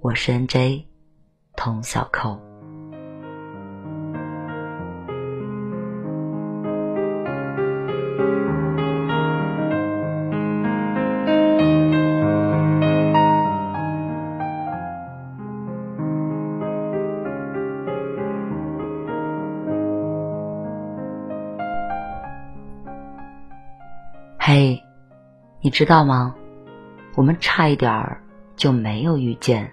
我是 N.J. 童小扣。嘿，你知道吗？我们差一点儿就没有遇见。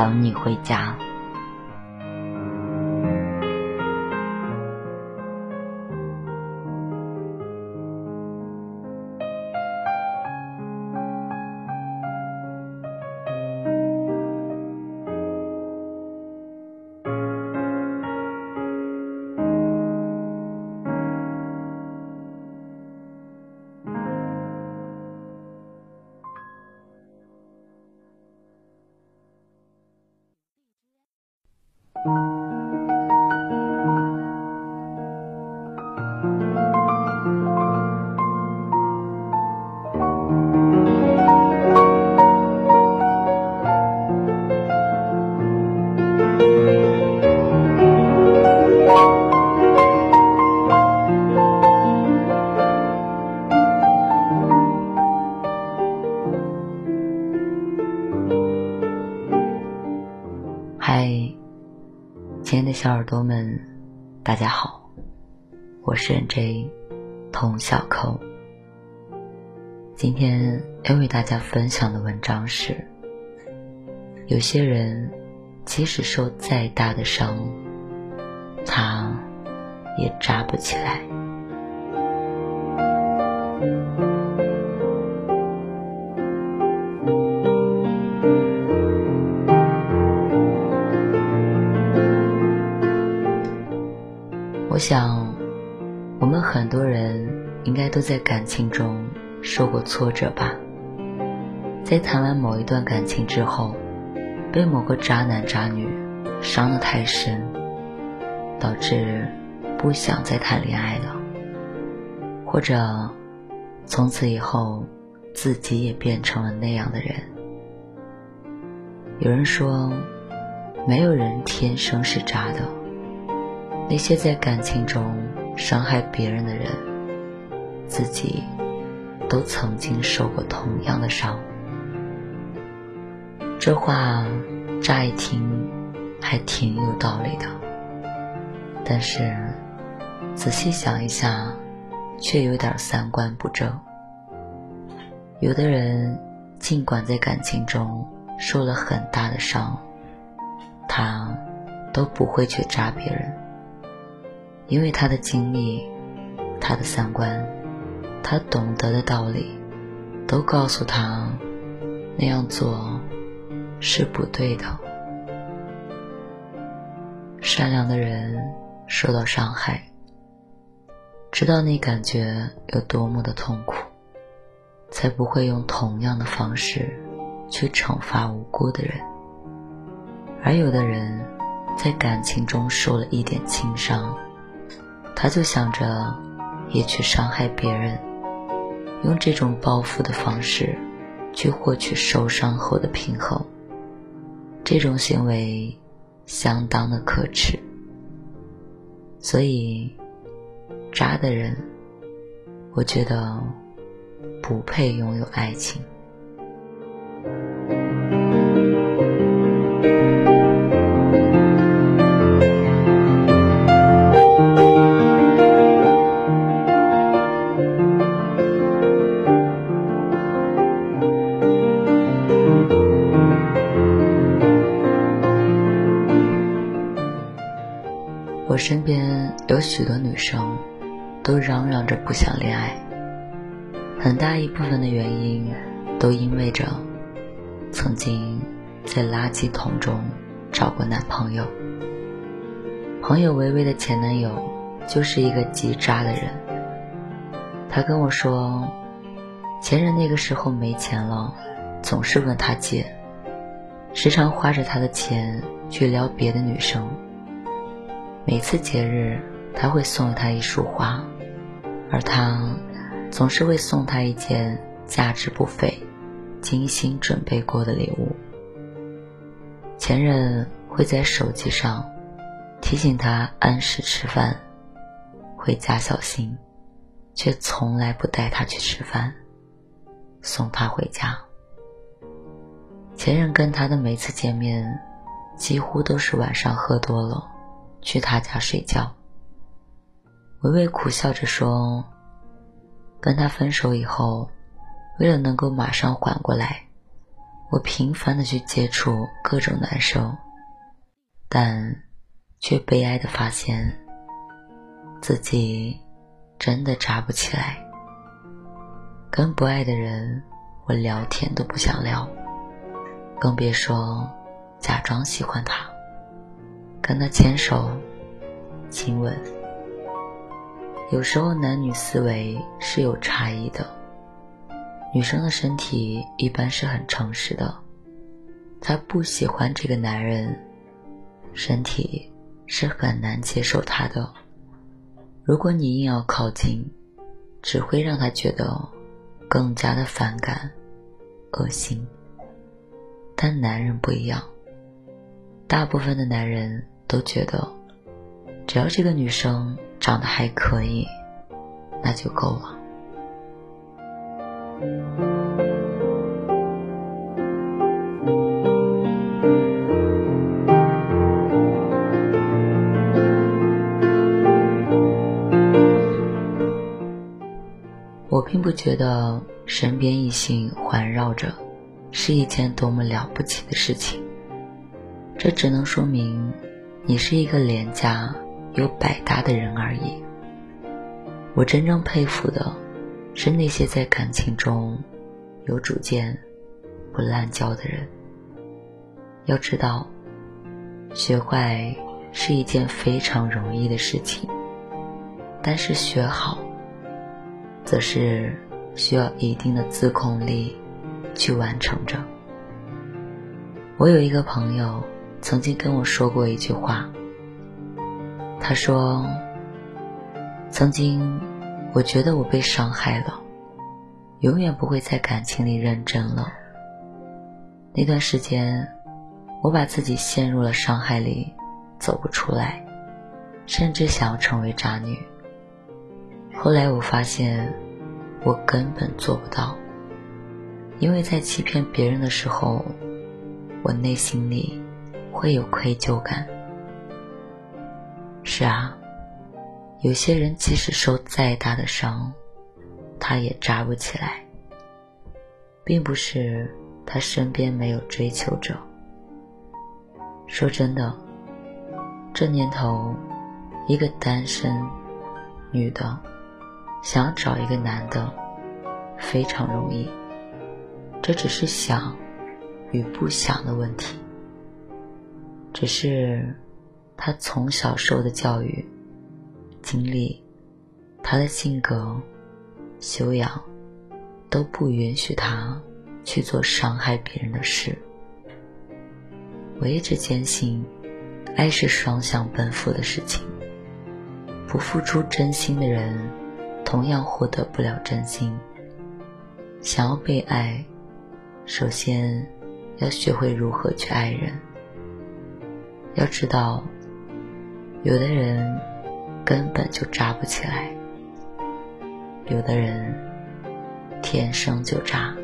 等你回家。朋友们，大家好，我是 N.J. 童小扣。今天要为大家分享的文章是：有些人即使受再大的伤，他也扎不起来。我想，我们很多人应该都在感情中受过挫折吧。在谈完某一段感情之后，被某个渣男渣女伤得太深，导致不想再谈恋爱了，或者从此以后自己也变成了那样的人。有人说，没有人天生是渣的。那些在感情中伤害别人的人，自己都曾经受过同样的伤。这话乍一听还挺有道理的，但是仔细想一下，却有点三观不正。有的人尽管在感情中受了很大的伤，他都不会去扎别人。因为他的经历，他的三观，他懂得的道理，都告诉他那样做是不对的。善良的人受到伤害，知道那感觉有多么的痛苦，才不会用同样的方式去惩罚无辜的人。而有的人，在感情中受了一点轻伤。他就想着，也去伤害别人，用这种报复的方式，去获取受伤后的平衡。这种行为相当的可耻。所以，渣的人，我觉得不配拥有爱情。身边有许多女生，都嚷嚷着不想恋爱。很大一部分的原因，都因为着曾经在垃圾桶中找过男朋友。朋友微微的前男友就是一个极渣的人。他跟我说，前任那个时候没钱了，总是问他借，时常花着他的钱去撩别的女生。每次节日，他会送她一束花，而他总是会送她一件价值不菲、精心准备过的礼物。前任会在手机上提醒他按时吃饭，回家小心，却从来不带他去吃饭，送他回家。前任跟他的每次见面，几乎都是晚上喝多了。去他家睡觉。维维苦笑着说：“跟他分手以后，为了能够马上缓过来，我频繁的去接触各种男生，但却悲哀的发现，自己真的扎不起来。跟不爱的人，我聊天都不想聊，更别说假装喜欢他。”跟他牵手、亲吻，有时候男女思维是有差异的。女生的身体一般是很诚实的，她不喜欢这个男人，身体是很难接受他的。如果你硬要靠近，只会让他觉得更加的反感、恶心。但男人不一样，大部分的男人。都觉得，只要这个女生长得还可以，那就够了。我并不觉得身边异性环绕着是一件多么了不起的事情，这只能说明。你是一个廉价又百搭的人而已。我真正佩服的，是那些在感情中有主见、不滥交的人。要知道，学坏是一件非常容易的事情，但是学好，则是需要一定的自控力去完成着。我有一个朋友曾经跟我说过一句话，他说：“曾经我觉得我被伤害了，永远不会在感情里认真了。那段时间，我把自己陷入了伤害里，走不出来，甚至想要成为渣女。”后来我发现，我根本做不到，因为在欺骗别人的时候，我内心里会有愧疚感。是啊，有些人即使受再大的伤，他也扎不起来，并不是他身边没有追求者。说真的，这年头，一个单身女的。想找一个男的，非常容易。这只是想与不想的问题。只是他从小受的教育、经历，他的性格、修养，都不允许他去做伤害别人的事。我一直坚信，爱是双向奔赴的事情。不付出真心的人。同样获得不了真心。想要被爱，首先要学会如何去爱人。要知道，有的人根本就扎不起来，有的人天生就扎。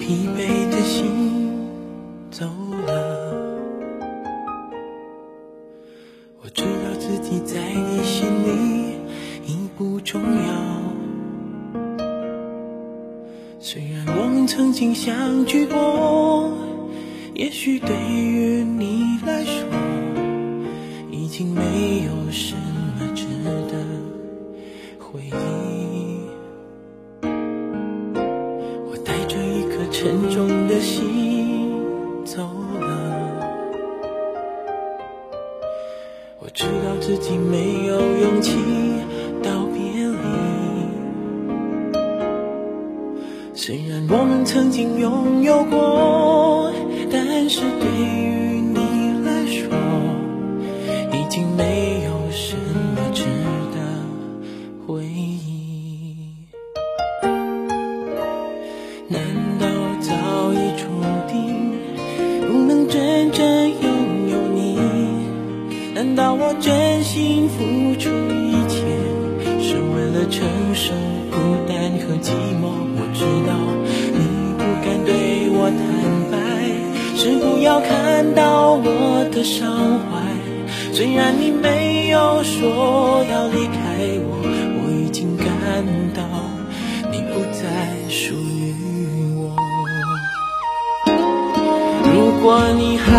疲惫的心走了。我知道自己在你心里已不重要。虽然我们曾经相聚过知道自己没有勇气道别离。虽然我们曾经拥有过，但是对出一切，是为了承受孤单和寂寞？我知道你不敢对我坦白，是不要看到我的伤怀。虽然你没有说要离开我，我已经感到你不再属于我。如果你还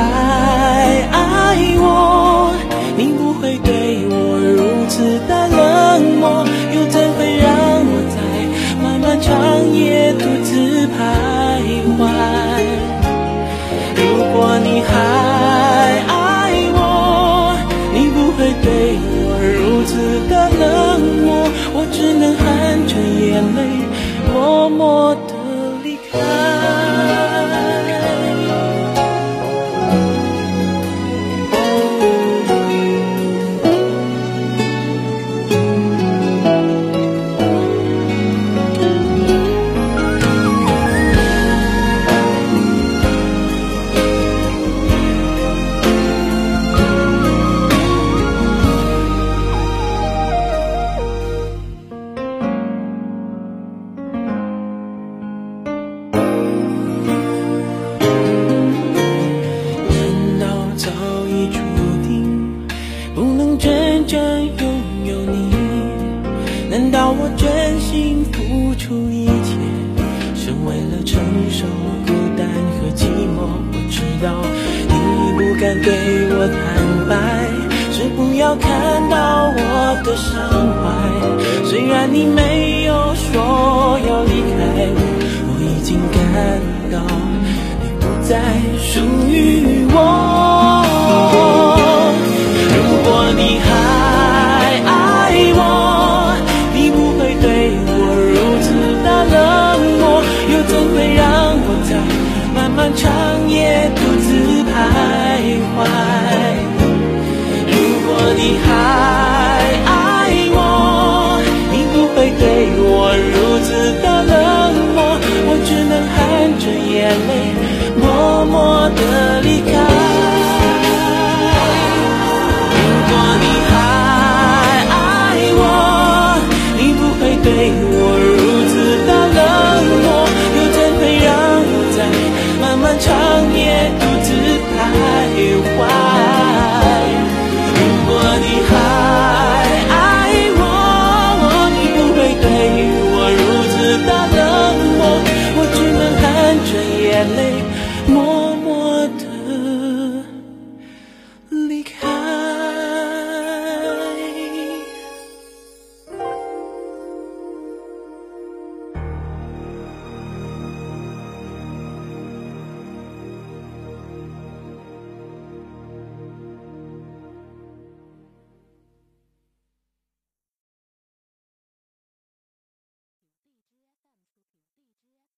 爱，我如此敢对我坦白是不要看到我的伤怀虽然你没有说要离开我我已经感到你不再属于我。如果你还你还。